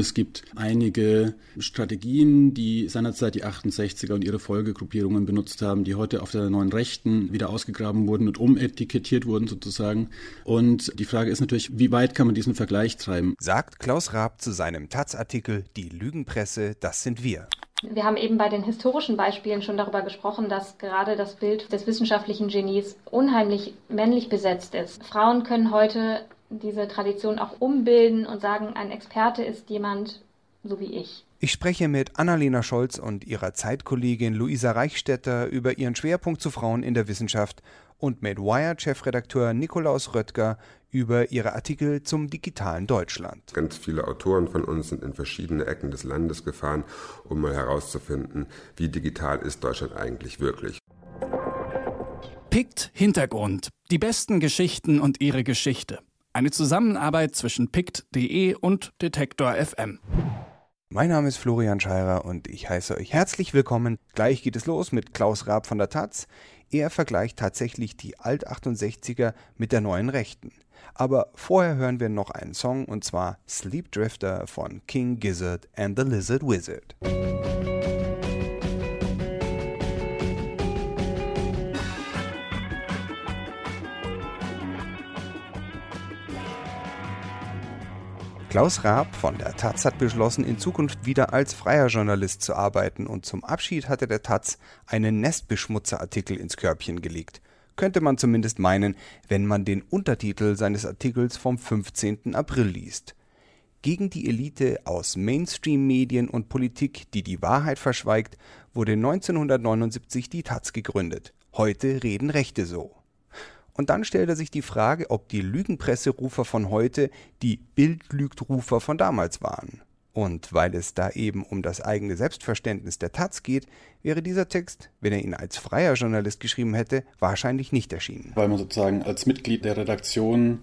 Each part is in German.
Es gibt einige Strategien, die seinerzeit die 68er und ihre Folgegruppierungen benutzt haben, die heute auf der neuen Rechten wieder ausgegraben wurden und umetikettiert wurden sozusagen. Und die Frage ist natürlich, wie weit kann man diesen Vergleich treiben? Sagt Klaus Raab zu seinem Taz-Artikel Die Lügenpresse, das sind wir. Wir haben eben bei den historischen Beispielen schon darüber gesprochen, dass gerade das Bild des wissenschaftlichen Genies unheimlich männlich besetzt ist. Frauen können heute diese Tradition auch umbilden und sagen, ein Experte ist jemand so wie ich. Ich spreche mit Annalena Scholz und ihrer Zeitkollegin Luisa Reichstetter über ihren Schwerpunkt zu Frauen in der Wissenschaft und mit Wired-Chefredakteur Nikolaus Röttger über ihre Artikel zum digitalen Deutschland. Ganz viele Autoren von uns sind in verschiedene Ecken des Landes gefahren, um mal herauszufinden, wie digital ist Deutschland eigentlich wirklich. Pict Hintergrund. Die besten Geschichten und ihre Geschichte. Eine Zusammenarbeit zwischen pict.de und Detektor FM. Mein Name ist Florian Scheirer und ich heiße euch herzlich willkommen. Gleich geht es los mit Klaus Raab von der Taz. Er vergleicht tatsächlich die Alt-68er mit der neuen Rechten. Aber vorher hören wir noch einen Song und zwar Sleep Drifter von King Gizzard and the Lizard Wizard. Klaus Raab von der Taz hat beschlossen, in Zukunft wieder als freier Journalist zu arbeiten und zum Abschied hatte der Taz einen Nestbeschmutzerartikel ins Körbchen gelegt. Könnte man zumindest meinen, wenn man den Untertitel seines Artikels vom 15. April liest. Gegen die Elite aus Mainstream-Medien und Politik, die die Wahrheit verschweigt, wurde 1979 die Taz gegründet. Heute reden Rechte so. Und dann stellt er sich die Frage, ob die Lügenpresserufer von heute die Bildlügtrufer von damals waren. Und weil es da eben um das eigene Selbstverständnis der Taz geht, wäre dieser Text, wenn er ihn als freier Journalist geschrieben hätte, wahrscheinlich nicht erschienen. Weil man sozusagen als Mitglied der Redaktion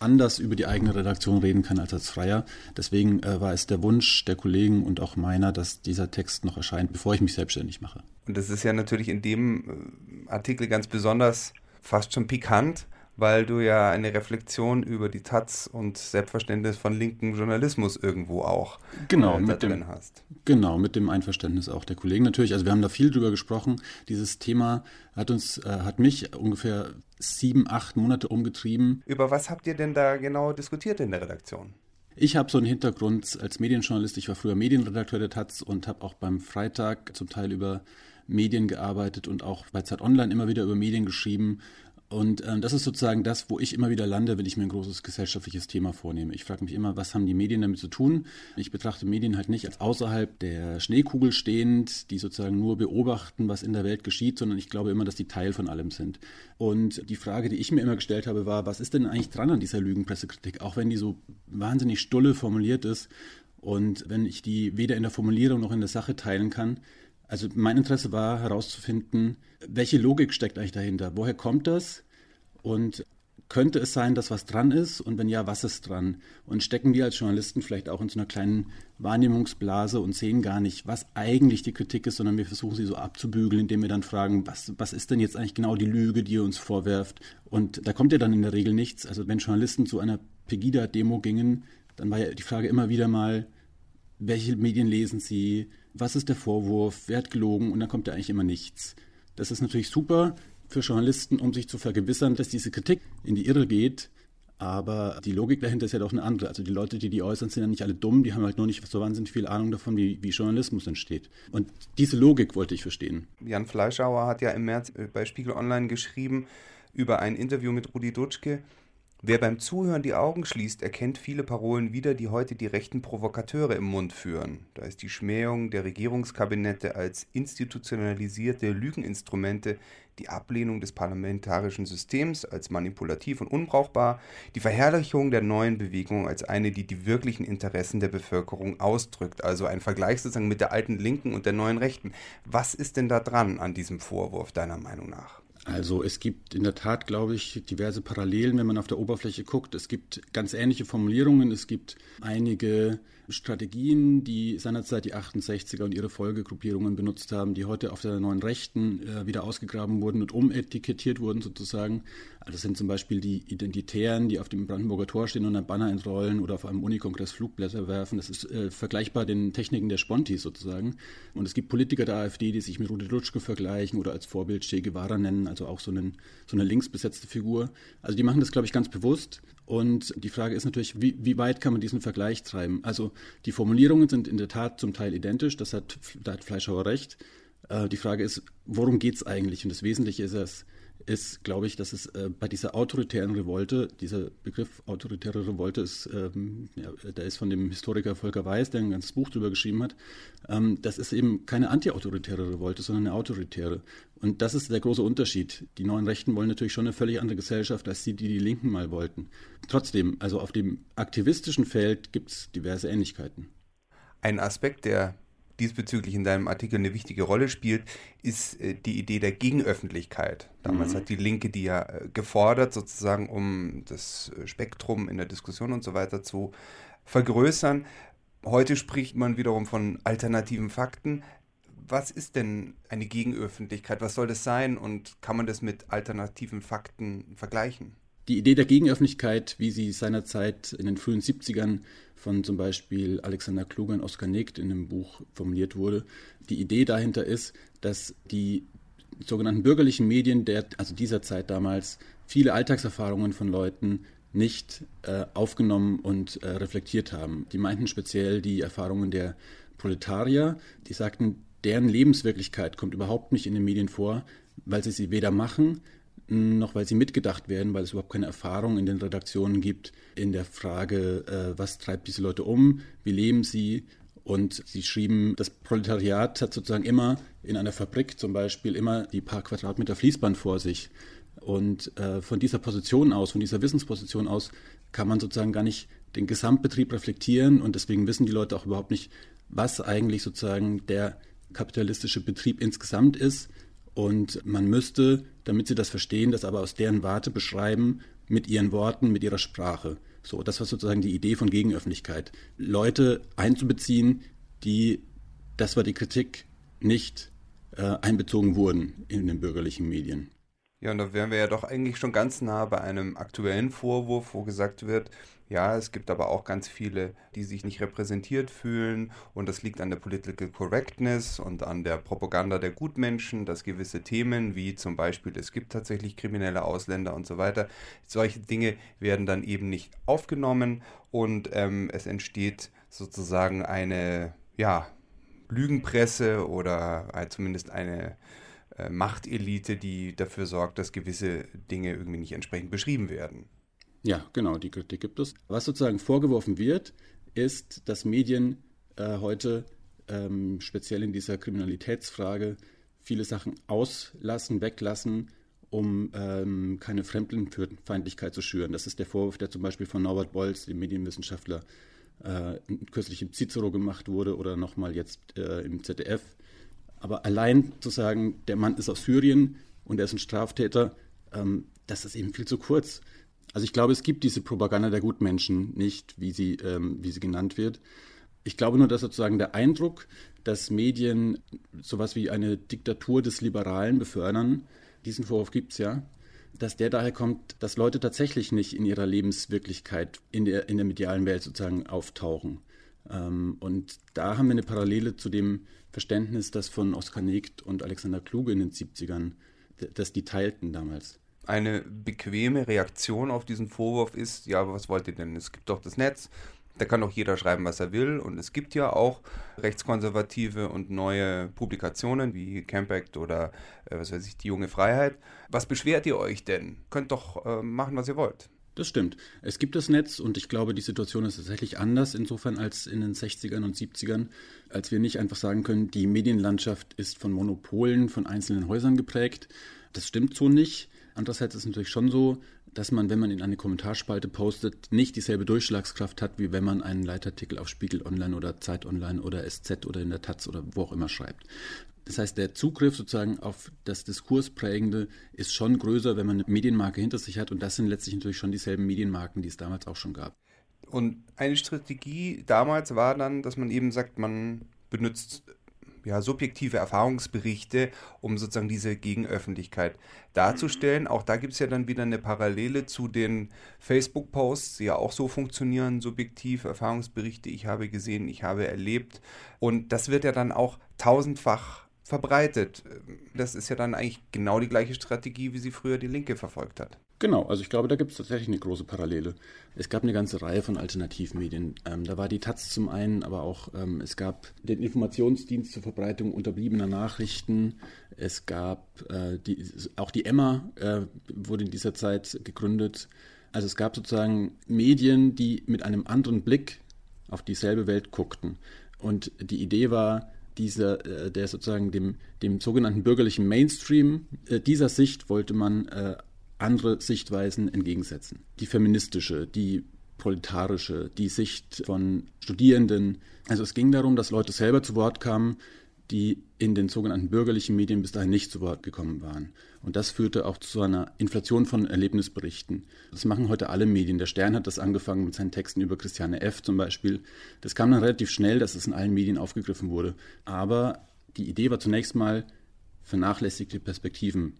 anders über die eigene Redaktion reden kann als als Freier. Deswegen äh, war es der Wunsch der Kollegen und auch meiner, dass dieser Text noch erscheint, bevor ich mich selbstständig mache. Und das ist ja natürlich in dem äh, Artikel ganz besonders fast schon pikant, weil du ja eine Reflexion über die Taz und Selbstverständnis von linken Journalismus irgendwo auch genau, äh, mit drin dem, hast. Genau, mit dem Einverständnis auch der Kollegen natürlich. Also wir haben da viel drüber gesprochen. Dieses Thema hat uns, äh, hat mich ungefähr sieben, acht Monate umgetrieben. Über was habt ihr denn da genau diskutiert in der Redaktion? Ich habe so einen Hintergrund als Medienjournalist. Ich war früher Medienredakteur der Taz und habe auch beim Freitag zum Teil über Medien gearbeitet und auch bei Zeit Online immer wieder über Medien geschrieben. Und ähm, das ist sozusagen das, wo ich immer wieder lande, wenn ich mir ein großes gesellschaftliches Thema vornehme. Ich frage mich immer, was haben die Medien damit zu tun? Ich betrachte Medien halt nicht als außerhalb der Schneekugel stehend, die sozusagen nur beobachten, was in der Welt geschieht, sondern ich glaube immer, dass die Teil von allem sind. Und die Frage, die ich mir immer gestellt habe, war, was ist denn eigentlich dran an dieser Lügenpressekritik, auch wenn die so wahnsinnig stulle formuliert ist und wenn ich die weder in der Formulierung noch in der Sache teilen kann, also mein Interesse war herauszufinden, welche Logik steckt eigentlich dahinter? Woher kommt das? Und könnte es sein, dass was dran ist? Und wenn ja, was ist dran? Und stecken wir als Journalisten vielleicht auch in so einer kleinen Wahrnehmungsblase und sehen gar nicht, was eigentlich die Kritik ist, sondern wir versuchen sie so abzubügeln, indem wir dann fragen, was, was ist denn jetzt eigentlich genau die Lüge, die ihr uns vorwerft? Und da kommt ja dann in der Regel nichts. Also wenn Journalisten zu einer Pegida-Demo gingen, dann war ja die Frage immer wieder mal, welche Medien lesen sie? Was ist der Vorwurf, wer hat gelogen und dann kommt ja eigentlich immer nichts. Das ist natürlich super für Journalisten, um sich zu vergewissern, dass diese Kritik in die Irre geht. Aber die Logik dahinter ist ja doch eine andere. Also die Leute, die die äußern, sind ja nicht alle dumm, die haben halt nur nicht so wahnsinnig viel Ahnung davon, wie, wie Journalismus entsteht. Und diese Logik wollte ich verstehen. Jan Fleischauer hat ja im März bei Spiegel Online geschrieben über ein Interview mit Rudi Dutschke, Wer beim Zuhören die Augen schließt, erkennt viele Parolen wieder, die heute die rechten Provokateure im Mund führen. Da ist die Schmähung der Regierungskabinette als institutionalisierte Lügeninstrumente, die Ablehnung des parlamentarischen Systems als manipulativ und unbrauchbar, die Verherrlichung der neuen Bewegung als eine, die die wirklichen Interessen der Bevölkerung ausdrückt, also ein Vergleich sozusagen mit der alten Linken und der neuen Rechten. Was ist denn da dran an diesem Vorwurf deiner Meinung nach? Also es gibt in der Tat, glaube ich, diverse Parallelen, wenn man auf der Oberfläche guckt. Es gibt ganz ähnliche Formulierungen. Es gibt einige Strategien, die seinerzeit die 68er und ihre Folgegruppierungen benutzt haben, die heute auf der neuen Rechten äh, wieder ausgegraben wurden und umetikettiert wurden sozusagen. Also das sind zum Beispiel die Identitären, die auf dem Brandenburger Tor stehen und ein Banner entrollen oder auf einem Unikongress Flugblätter werfen. Das ist äh, vergleichbar den Techniken der Spontis sozusagen. Und es gibt Politiker der AfD, die sich mit Rudi Lutschke vergleichen oder als Vorbild Che Guevara nennen, also auch so, einen, so eine linksbesetzte Figur. Also die machen das, glaube ich, ganz bewusst. Und die Frage ist natürlich, wie, wie, weit kann man diesen Vergleich treiben? Also die Formulierungen sind in der Tat zum Teil identisch, das hat, da hat Fleischhauer recht. Äh, die Frage ist, worum geht es eigentlich? Und das Wesentliche ist es, ist, glaube ich, dass es äh, bei dieser autoritären Revolte, dieser Begriff autoritäre Revolte ist, ähm, ja, der ist von dem Historiker Volker Weiß, der ein ganzes Buch darüber geschrieben hat, ähm, das ist eben keine antiautoritäre Revolte, sondern eine autoritäre. Und das ist der große Unterschied. Die neuen Rechten wollen natürlich schon eine völlig andere Gesellschaft, als die, die die Linken mal wollten. Trotzdem, also auf dem aktivistischen Feld gibt es diverse Ähnlichkeiten. Ein Aspekt, der diesbezüglich in deinem Artikel eine wichtige Rolle spielt, ist äh, die Idee der Gegenöffentlichkeit. Damals mhm. hat die Linke die ja äh, gefordert, sozusagen, um das äh, Spektrum in der Diskussion und so weiter zu vergrößern. Heute spricht man wiederum von alternativen Fakten. Was ist denn eine Gegenöffentlichkeit? Was soll das sein und kann man das mit alternativen Fakten vergleichen? Die Idee der Gegenöffentlichkeit, wie sie seinerzeit in den frühen 70ern von zum Beispiel Alexander Kluge und Oskar Negt in einem Buch formuliert wurde, die Idee dahinter ist, dass die sogenannten bürgerlichen Medien der, also dieser Zeit damals viele Alltagserfahrungen von Leuten nicht äh, aufgenommen und äh, reflektiert haben. Die meinten speziell die Erfahrungen der Proletarier, die sagten, deren Lebenswirklichkeit kommt überhaupt nicht in den Medien vor, weil sie sie weder machen, noch weil sie mitgedacht werden, weil es überhaupt keine Erfahrung in den Redaktionen gibt in der Frage, äh, was treibt diese Leute um, wie leben sie. Und sie schrieben, das Proletariat hat sozusagen immer in einer Fabrik zum Beispiel immer die paar Quadratmeter Fließband vor sich. Und äh, von dieser Position aus, von dieser Wissensposition aus, kann man sozusagen gar nicht den Gesamtbetrieb reflektieren. Und deswegen wissen die Leute auch überhaupt nicht, was eigentlich sozusagen der kapitalistische Betrieb insgesamt ist und man müsste, damit sie das verstehen, das aber aus deren Warte beschreiben, mit ihren Worten, mit ihrer Sprache. So, das war sozusagen die Idee von Gegenöffentlichkeit. Leute einzubeziehen, die, das war die Kritik, nicht äh, einbezogen wurden in den bürgerlichen Medien. Ja, und da wären wir ja doch eigentlich schon ganz nah bei einem aktuellen Vorwurf, wo gesagt wird, ja, es gibt aber auch ganz viele, die sich nicht repräsentiert fühlen und das liegt an der Political Correctness und an der Propaganda der Gutmenschen, dass gewisse Themen wie zum Beispiel es gibt tatsächlich kriminelle Ausländer und so weiter, solche Dinge werden dann eben nicht aufgenommen und ähm, es entsteht sozusagen eine, ja, Lügenpresse oder äh, zumindest eine äh, Machtelite, die dafür sorgt, dass gewisse Dinge irgendwie nicht entsprechend beschrieben werden. Ja, genau, die Kritik gibt es. Was sozusagen vorgeworfen wird, ist, dass Medien äh, heute ähm, speziell in dieser Kriminalitätsfrage viele Sachen auslassen, weglassen, um ähm, keine Fremdenfeindlichkeit zu schüren. Das ist der Vorwurf, der zum Beispiel von Norbert Bolz, dem Medienwissenschaftler, äh, kürzlich im Cicero gemacht wurde oder nochmal jetzt äh, im ZDF. Aber allein zu sagen, der Mann ist aus Syrien und er ist ein Straftäter, ähm, das ist eben viel zu kurz. Also ich glaube, es gibt diese Propaganda der Gutmenschen nicht, wie sie, ähm, wie sie genannt wird. Ich glaube nur, dass sozusagen der Eindruck, dass Medien sowas wie eine Diktatur des Liberalen befördern, diesen Vorwurf gibt es ja, dass der daher kommt, dass Leute tatsächlich nicht in ihrer Lebenswirklichkeit in der, in der medialen Welt sozusagen auftauchen. Ähm, und da haben wir eine Parallele zu dem Verständnis, das von Oskar Negt und Alexander Kluge in den 70ern, das die teilten damals eine bequeme Reaktion auf diesen Vorwurf ist, ja, was wollt ihr denn? Es gibt doch das Netz, da kann doch jeder schreiben, was er will. Und es gibt ja auch rechtskonservative und neue Publikationen wie Campact oder äh, was weiß ich, die junge Freiheit. Was beschwert ihr euch denn? Könnt doch äh, machen, was ihr wollt. Das stimmt. Es gibt das Netz und ich glaube, die Situation ist tatsächlich anders insofern als in den 60ern und 70ern, als wir nicht einfach sagen können, die Medienlandschaft ist von Monopolen von einzelnen Häusern geprägt. Das stimmt so nicht. Andererseits ist es natürlich schon so, dass man, wenn man in eine Kommentarspalte postet, nicht dieselbe Durchschlagskraft hat, wie wenn man einen Leitartikel auf Spiegel Online oder Zeit Online oder SZ oder in der Taz oder wo auch immer schreibt. Das heißt, der Zugriff sozusagen auf das Diskursprägende ist schon größer, wenn man eine Medienmarke hinter sich hat. Und das sind letztlich natürlich schon dieselben Medienmarken, die es damals auch schon gab. Und eine Strategie damals war dann, dass man eben sagt, man benutzt ja, subjektive Erfahrungsberichte, um sozusagen diese Gegenöffentlichkeit darzustellen. Auch da gibt es ja dann wieder eine Parallele zu den Facebook-Posts, die ja auch so funktionieren, subjektiv Erfahrungsberichte, ich habe gesehen, ich habe erlebt. Und das wird ja dann auch tausendfach verbreitet. Das ist ja dann eigentlich genau die gleiche Strategie, wie sie früher die Linke verfolgt hat. Genau, also ich glaube, da gibt es tatsächlich eine große Parallele. Es gab eine ganze Reihe von Alternativmedien. Ähm, da war die Taz zum einen, aber auch ähm, es gab den Informationsdienst zur Verbreitung unterbliebener Nachrichten. Es gab äh, die, auch die Emma äh, wurde in dieser Zeit gegründet. Also es gab sozusagen Medien, die mit einem anderen Blick auf dieselbe Welt guckten. Und die Idee war, dieser, äh, der sozusagen dem, dem sogenannten bürgerlichen Mainstream, äh, dieser Sicht wollte man äh, andere Sichtweisen entgegensetzen. Die feministische, die proletarische, die Sicht von Studierenden. Also es ging darum, dass Leute selber zu Wort kamen, die in den sogenannten bürgerlichen Medien bis dahin nicht zu Wort gekommen waren. Und das führte auch zu einer Inflation von Erlebnisberichten. Das machen heute alle Medien. Der Stern hat das angefangen mit seinen Texten über Christiane F. zum Beispiel. Das kam dann relativ schnell, dass es in allen Medien aufgegriffen wurde. Aber die Idee war zunächst mal, vernachlässigte Perspektiven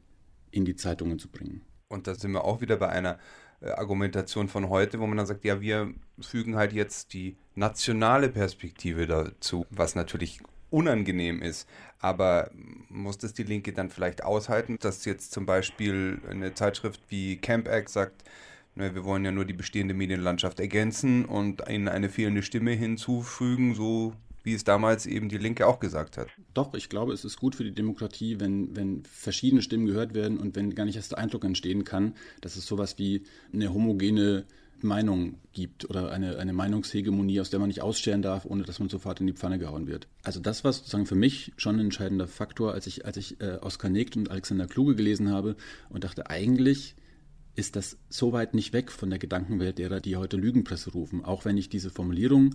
in die Zeitungen zu bringen. Und da sind wir auch wieder bei einer äh, Argumentation von heute, wo man dann sagt, ja, wir fügen halt jetzt die nationale Perspektive dazu, was natürlich unangenehm ist. Aber muss das die Linke dann vielleicht aushalten, dass jetzt zum Beispiel eine Zeitschrift wie Camp X sagt, ne, wir wollen ja nur die bestehende Medienlandschaft ergänzen und ihnen eine fehlende Stimme hinzufügen, so wie es damals eben die Linke auch gesagt hat. Doch, ich glaube, es ist gut für die Demokratie, wenn, wenn verschiedene Stimmen gehört werden und wenn gar nicht erst der Eindruck entstehen kann, dass es sowas wie eine homogene Meinung gibt oder eine, eine Meinungshegemonie, aus der man nicht ausstellen darf, ohne dass man sofort in die Pfanne gehauen wird. Also das war sozusagen für mich schon ein entscheidender Faktor, als ich, als ich äh, Oskar Negt und Alexander Kluge gelesen habe und dachte, eigentlich ist das so weit nicht weg von der Gedankenwelt derer, die heute Lügenpresse rufen. Auch wenn ich diese Formulierung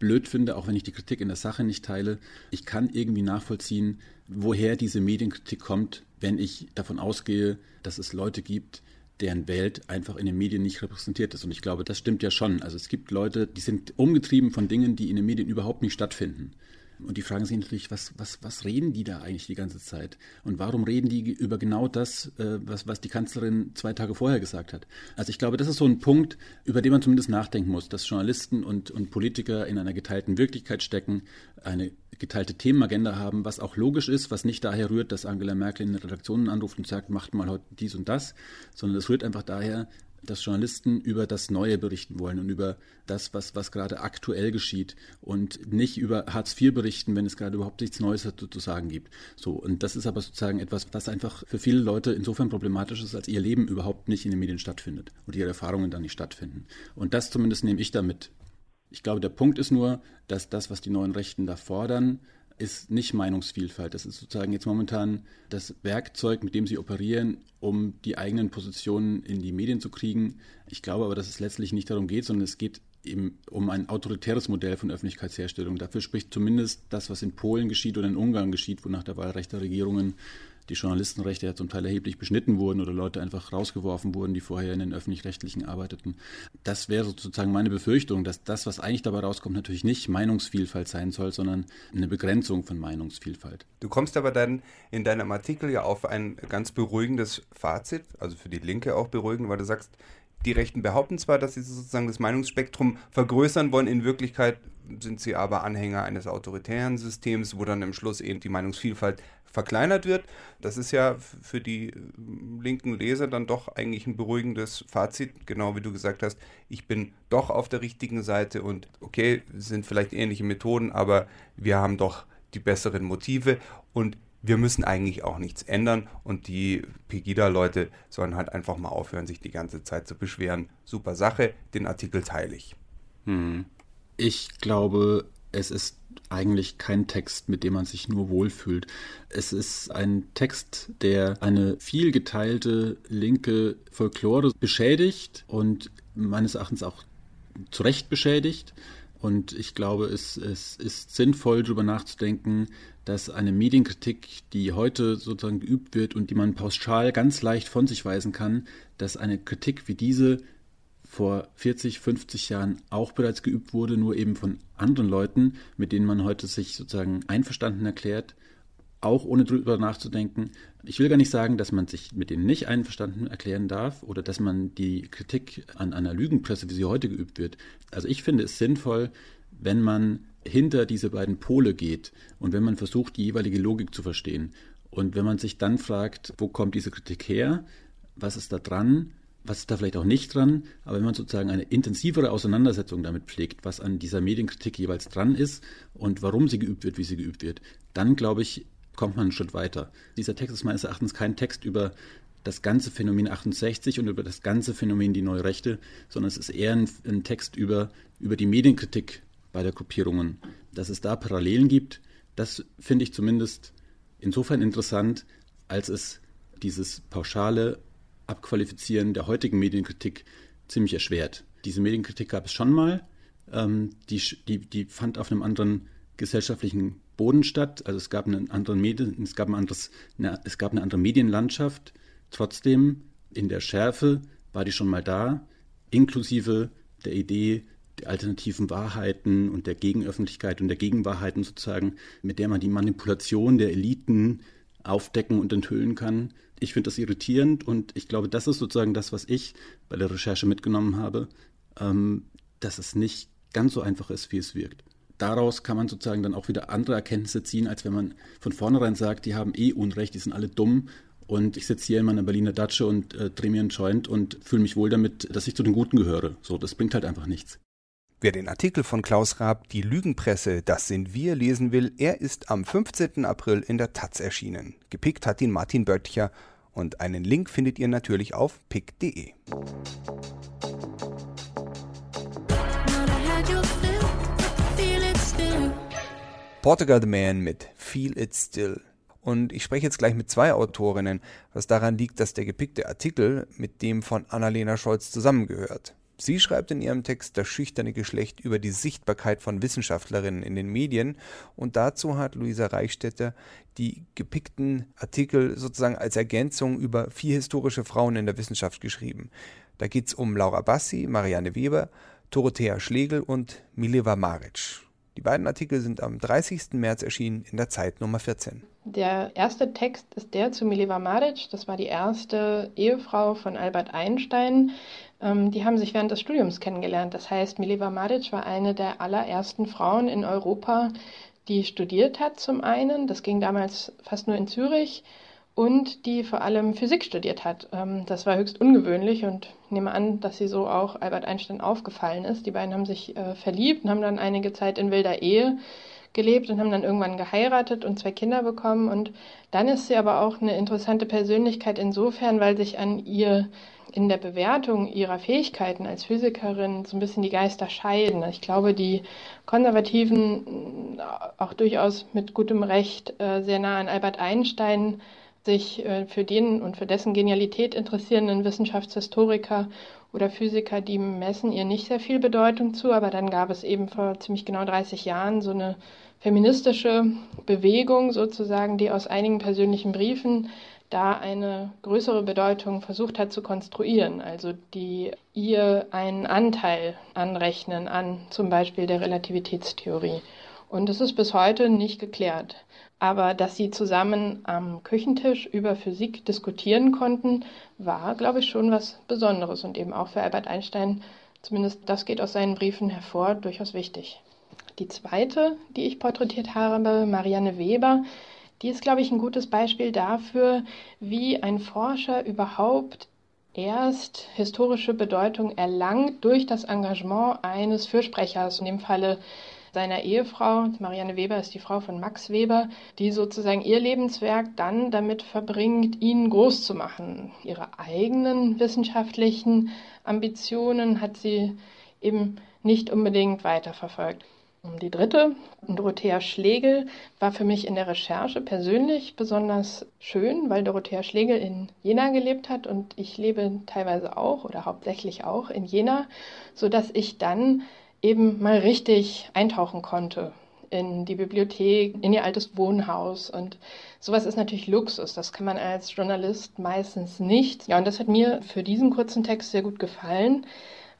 blöd finde, auch wenn ich die Kritik in der Sache nicht teile. Ich kann irgendwie nachvollziehen, woher diese Medienkritik kommt, wenn ich davon ausgehe, dass es Leute gibt, deren Welt einfach in den Medien nicht repräsentiert ist. Und ich glaube, das stimmt ja schon. Also es gibt Leute, die sind umgetrieben von Dingen, die in den Medien überhaupt nicht stattfinden. Und die fragen sich natürlich, was, was, was reden die da eigentlich die ganze Zeit? Und warum reden die über genau das, äh, was, was die Kanzlerin zwei Tage vorher gesagt hat? Also ich glaube, das ist so ein Punkt, über den man zumindest nachdenken muss, dass Journalisten und, und Politiker in einer geteilten Wirklichkeit stecken, eine geteilte Themenagenda haben, was auch logisch ist, was nicht daher rührt, dass Angela Merkel in den Redaktionen anruft und sagt, macht mal heute dies und das, sondern es rührt einfach daher, dass Journalisten über das Neue berichten wollen und über das, was, was gerade aktuell geschieht und nicht über Hartz IV berichten, wenn es gerade überhaupt nichts Neues zu sagen gibt. So, und das ist aber sozusagen etwas, was einfach für viele Leute insofern problematisch ist, als ihr Leben überhaupt nicht in den Medien stattfindet und ihre Erfahrungen dann nicht stattfinden. Und das zumindest nehme ich damit. Ich glaube, der Punkt ist nur, dass das, was die neuen Rechten da fordern, ist nicht Meinungsvielfalt. Das ist sozusagen jetzt momentan das Werkzeug, mit dem sie operieren, um die eigenen Positionen in die Medien zu kriegen. Ich glaube aber, dass es letztlich nicht darum geht, sondern es geht eben um ein autoritäres Modell von Öffentlichkeitsherstellung. Dafür spricht zumindest das, was in Polen geschieht oder in Ungarn geschieht, wo nach der Wahl rechter Regierungen die Journalistenrechte ja zum Teil erheblich beschnitten wurden oder Leute einfach rausgeworfen wurden, die vorher in den öffentlich-rechtlichen arbeiteten. Das wäre sozusagen meine Befürchtung, dass das, was eigentlich dabei rauskommt, natürlich nicht Meinungsvielfalt sein soll, sondern eine Begrenzung von Meinungsvielfalt. Du kommst aber dann in deinem Artikel ja auf ein ganz beruhigendes Fazit, also für die Linke auch beruhigend, weil du sagst, die Rechten behaupten zwar, dass sie sozusagen das Meinungsspektrum vergrößern wollen, in Wirklichkeit sind sie aber Anhänger eines autoritären Systems, wo dann im Schluss eben die Meinungsvielfalt verkleinert wird. Das ist ja für die äh, linken Leser dann doch eigentlich ein beruhigendes Fazit, genau wie du gesagt hast. Ich bin doch auf der richtigen Seite und okay, sind vielleicht ähnliche Methoden, aber wir haben doch die besseren Motive und wir müssen eigentlich auch nichts ändern und die Pegida-Leute sollen halt einfach mal aufhören, sich die ganze Zeit zu beschweren. Super Sache, den Artikel teile ich. Hm. Ich glaube, es ist eigentlich kein Text, mit dem man sich nur wohlfühlt. Es ist ein Text, der eine viel geteilte linke Folklore beschädigt und meines Erachtens auch zu Recht beschädigt. Und ich glaube, es, es ist sinnvoll, darüber nachzudenken, dass eine Medienkritik, die heute sozusagen geübt wird und die man pauschal ganz leicht von sich weisen kann, dass eine Kritik wie diese vor 40, 50 Jahren auch bereits geübt wurde, nur eben von anderen Leuten, mit denen man heute sich sozusagen einverstanden erklärt, auch ohne drüber nachzudenken. Ich will gar nicht sagen, dass man sich mit denen nicht einverstanden erklären darf oder dass man die Kritik an einer Lügenpresse, wie sie heute geübt wird. Also ich finde es sinnvoll, wenn man hinter diese beiden Pole geht und wenn man versucht, die jeweilige Logik zu verstehen. Und wenn man sich dann fragt, wo kommt diese Kritik her, was ist da dran was ist da vielleicht auch nicht dran, aber wenn man sozusagen eine intensivere Auseinandersetzung damit pflegt, was an dieser Medienkritik jeweils dran ist und warum sie geübt wird, wie sie geübt wird, dann glaube ich, kommt man einen Schritt weiter. Dieser Text ist meines Erachtens kein Text über das ganze Phänomen 68 und über das ganze Phänomen die neue Rechte, sondern es ist eher ein, ein Text über, über die Medienkritik beider Gruppierungen. Dass es da Parallelen gibt, das finde ich zumindest insofern interessant, als es dieses pauschale Abqualifizieren der heutigen Medienkritik ziemlich erschwert. Diese Medienkritik gab es schon mal. Ähm, die, die, die fand auf einem anderen gesellschaftlichen Boden statt. Also es gab einen anderen Medien, es gab ein anderes, eine, es gab eine andere Medienlandschaft. Trotzdem in der Schärfe war die schon mal da, inklusive der Idee der alternativen Wahrheiten und der Gegenöffentlichkeit und der Gegenwahrheiten sozusagen, mit der man die Manipulation der Eliten aufdecken und enthüllen kann. Ich finde das irritierend und ich glaube, das ist sozusagen das, was ich bei der Recherche mitgenommen habe, ähm, dass es nicht ganz so einfach ist, wie es wirkt. Daraus kann man sozusagen dann auch wieder andere Erkenntnisse ziehen, als wenn man von vornherein sagt, die haben eh Unrecht, die sind alle dumm und ich sitze hier in meiner Berliner Datsche und äh, drehe mir einen Joint und fühle mich wohl damit, dass ich zu den Guten gehöre. So, das bringt halt einfach nichts. Wer den Artikel von Klaus Raab Die Lügenpresse, das sind wir lesen will, er ist am 15. April in der Taz erschienen. Gepickt hat ihn Martin Böttcher und einen Link findet ihr natürlich auf pick.de. Portugal the Man mit Feel It Still. Und ich spreche jetzt gleich mit zwei Autorinnen, was daran liegt, dass der gepickte Artikel mit dem von Annalena Scholz zusammengehört. Sie schreibt in ihrem Text das schüchterne Geschlecht über die Sichtbarkeit von Wissenschaftlerinnen in den Medien und dazu hat Luisa Reichstätter die gepickten Artikel sozusagen als Ergänzung über vier historische Frauen in der Wissenschaft geschrieben. Da geht es um Laura Bassi, Marianne Weber, Dorothea Schlegel und Mileva Maric. Die beiden Artikel sind am 30. März erschienen in der Zeit Nummer 14. Der erste Text ist der zu Mileva Maric. Das war die erste Ehefrau von Albert Einstein. Ähm, die haben sich während des Studiums kennengelernt. Das heißt, Mileva Maric war eine der allerersten Frauen in Europa, die studiert hat zum einen. Das ging damals fast nur in Zürich. Und die vor allem Physik studiert hat. Ähm, das war höchst ungewöhnlich und nehme an, dass sie so auch Albert Einstein aufgefallen ist. Die beiden haben sich äh, verliebt und haben dann einige Zeit in wilder Ehe gelebt und haben dann irgendwann geheiratet und zwei Kinder bekommen. Und dann ist sie aber auch eine interessante Persönlichkeit insofern, weil sich an ihr in der Bewertung ihrer Fähigkeiten als Physikerin so ein bisschen die Geister scheiden. Ich glaube, die Konservativen äh, auch durchaus mit gutem Recht äh, sehr nah an Albert Einstein sich äh, für den und für dessen Genialität interessierenden Wissenschaftshistoriker oder Physiker, die messen ihr nicht sehr viel Bedeutung zu, aber dann gab es eben vor ziemlich genau 30 Jahren so eine feministische Bewegung sozusagen, die aus einigen persönlichen Briefen da eine größere Bedeutung versucht hat zu konstruieren, also die ihr einen Anteil anrechnen an zum Beispiel der Relativitätstheorie. Und es ist bis heute nicht geklärt. Aber dass sie zusammen am Küchentisch über Physik diskutieren konnten, war, glaube ich, schon was Besonderes und eben auch für Albert Einstein, zumindest das geht aus seinen Briefen hervor, durchaus wichtig. Die zweite, die ich porträtiert habe, Marianne Weber, die ist, glaube ich, ein gutes Beispiel dafür, wie ein Forscher überhaupt erst historische Bedeutung erlangt durch das Engagement eines Fürsprechers, in dem Falle seiner Ehefrau. Marianne Weber ist die Frau von Max Weber, die sozusagen ihr Lebenswerk dann damit verbringt, ihn groß zu machen. Ihre eigenen wissenschaftlichen Ambitionen hat sie eben nicht unbedingt weiterverfolgt. Die dritte, Dorothea Schlegel, war für mich in der Recherche persönlich besonders schön, weil Dorothea Schlegel in Jena gelebt hat und ich lebe teilweise auch oder hauptsächlich auch in Jena, sodass ich dann eben mal richtig eintauchen konnte in die Bibliothek, in ihr altes Wohnhaus. Und sowas ist natürlich Luxus. Das kann man als Journalist meistens nicht. Ja, und das hat mir für diesen kurzen Text sehr gut gefallen.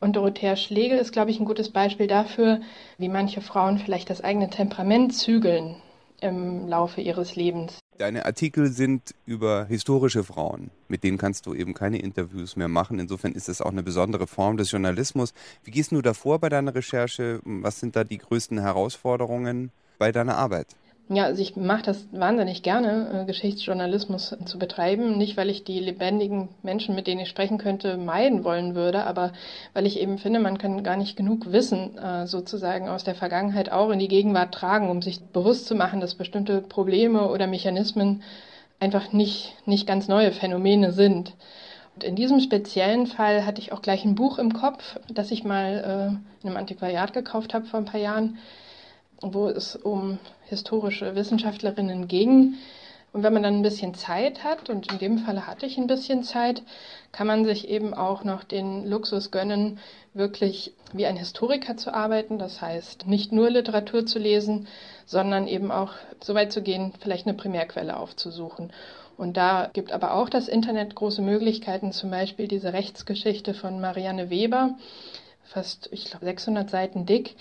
Und Dorothea Schlegel ist, glaube ich, ein gutes Beispiel dafür, wie manche Frauen vielleicht das eigene Temperament zügeln im Laufe ihres Lebens. Deine Artikel sind über historische Frauen. Mit denen kannst du eben keine Interviews mehr machen. Insofern ist es auch eine besondere Form des Journalismus. Wie gehst du davor bei deiner Recherche? Was sind da die größten Herausforderungen bei deiner Arbeit? Ja, also ich mache das wahnsinnig gerne, äh, Geschichtsjournalismus zu betreiben. Nicht, weil ich die lebendigen Menschen, mit denen ich sprechen könnte, meiden wollen würde, aber weil ich eben finde, man kann gar nicht genug Wissen äh, sozusagen aus der Vergangenheit auch in die Gegenwart tragen, um sich bewusst zu machen, dass bestimmte Probleme oder Mechanismen einfach nicht, nicht ganz neue Phänomene sind. Und in diesem speziellen Fall hatte ich auch gleich ein Buch im Kopf, das ich mal äh, in einem Antiquariat gekauft habe vor ein paar Jahren wo es um historische Wissenschaftlerinnen ging. Und wenn man dann ein bisschen Zeit hat, und in dem Falle hatte ich ein bisschen Zeit, kann man sich eben auch noch den Luxus gönnen, wirklich wie ein Historiker zu arbeiten. Das heißt, nicht nur Literatur zu lesen, sondern eben auch so weit zu gehen, vielleicht eine Primärquelle aufzusuchen. Und da gibt aber auch das Internet große Möglichkeiten, zum Beispiel diese Rechtsgeschichte von Marianne Weber, fast, ich glaube, 600 Seiten dick,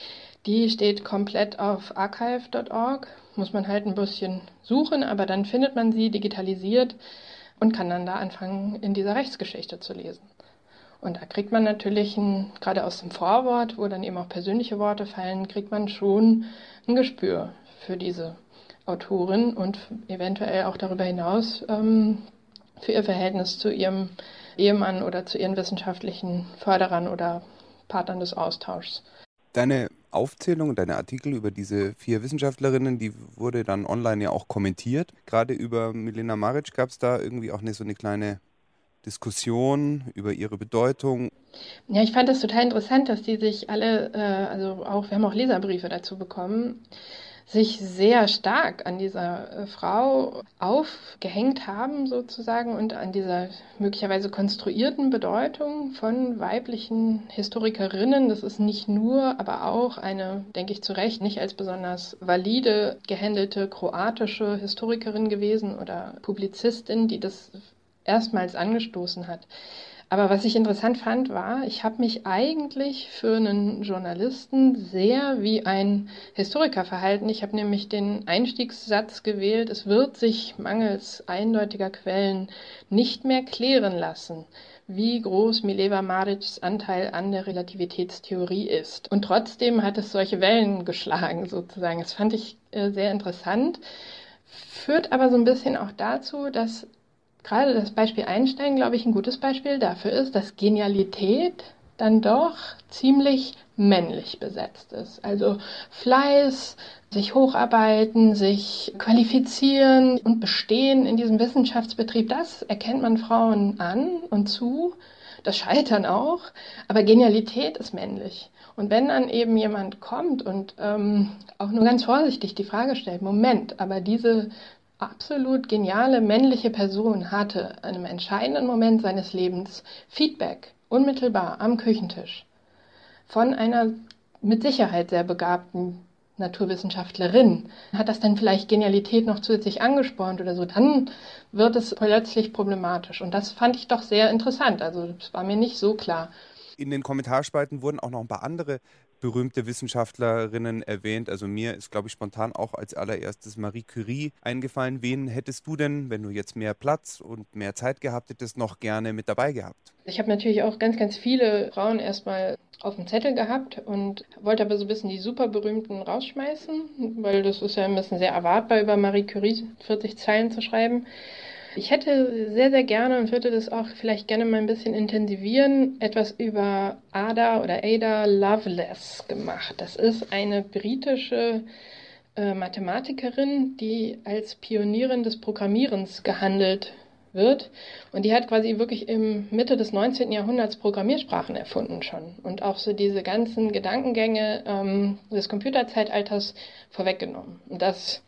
die steht komplett auf archive.org. Muss man halt ein bisschen suchen, aber dann findet man sie digitalisiert und kann dann da anfangen, in dieser Rechtsgeschichte zu lesen. Und da kriegt man natürlich, ein, gerade aus dem Vorwort, wo dann eben auch persönliche Worte fallen, kriegt man schon ein Gespür für diese Autorin und eventuell auch darüber hinaus ähm, für ihr Verhältnis zu ihrem Ehemann oder zu ihren wissenschaftlichen Förderern oder Partnern des Austauschs. Deine Aufzählung, deine Artikel über diese vier Wissenschaftlerinnen, die wurde dann online ja auch kommentiert. Gerade über Milena Maric gab es da irgendwie auch eine, so eine kleine Diskussion über ihre Bedeutung. Ja, ich fand das total interessant, dass die sich alle, äh, also auch, wir haben auch Leserbriefe dazu bekommen, sich sehr stark an dieser äh, Frau aufgehängt haben sozusagen und an dieser möglicherweise konstruierten Bedeutung von weiblichen Historikerinnen. Das ist nicht nur, aber auch eine, denke ich zu Recht, nicht als besonders valide gehändelte kroatische Historikerin gewesen oder Publizistin, die das erstmals angestoßen hat. Aber was ich interessant fand, war, ich habe mich eigentlich für einen Journalisten sehr wie ein Historiker verhalten. Ich habe nämlich den Einstiegssatz gewählt, es wird sich mangels eindeutiger Quellen nicht mehr klären lassen, wie groß Mileva Marics Anteil an der Relativitätstheorie ist. Und trotzdem hat es solche Wellen geschlagen, sozusagen. Das fand ich äh, sehr interessant, führt aber so ein bisschen auch dazu, dass gerade das Beispiel Einstein, glaube ich, ein gutes Beispiel dafür ist, dass Genialität dann doch ziemlich männlich besetzt ist. Also Fleiß, sich hocharbeiten, sich qualifizieren und bestehen in diesem Wissenschaftsbetrieb, das erkennt man Frauen an und zu. Das Scheitern auch, aber Genialität ist männlich. Und wenn dann eben jemand kommt und ähm, auch nur ganz vorsichtig die Frage stellt, Moment, aber diese absolut geniale männliche Person hatte in einem entscheidenden Moment seines Lebens Feedback unmittelbar am Küchentisch von einer mit Sicherheit sehr begabten Naturwissenschaftlerin. Hat das dann vielleicht Genialität noch zusätzlich angespornt oder so? Dann wird es plötzlich problematisch. Und das fand ich doch sehr interessant. Also es war mir nicht so klar. In den Kommentarspalten wurden auch noch ein paar andere berühmte Wissenschaftlerinnen erwähnt. Also mir ist, glaube ich, spontan auch als allererstes Marie Curie eingefallen. Wen hättest du denn, wenn du jetzt mehr Platz und mehr Zeit gehabt hättest, noch gerne mit dabei gehabt? Ich habe natürlich auch ganz, ganz viele Frauen erstmal auf dem Zettel gehabt und wollte aber so ein bisschen die super berühmten rausschmeißen, weil das ist ja ein bisschen sehr erwartbar, über Marie Curie 40 Zeilen zu schreiben. Ich hätte sehr, sehr gerne und würde das auch vielleicht gerne mal ein bisschen intensivieren, etwas über Ada oder Ada Lovelace gemacht. Das ist eine britische äh, Mathematikerin, die als Pionierin des Programmierens gehandelt wird. Und die hat quasi wirklich im Mitte des 19. Jahrhunderts Programmiersprachen erfunden schon und auch so diese ganzen Gedankengänge ähm, des Computerzeitalters vorweggenommen. Und das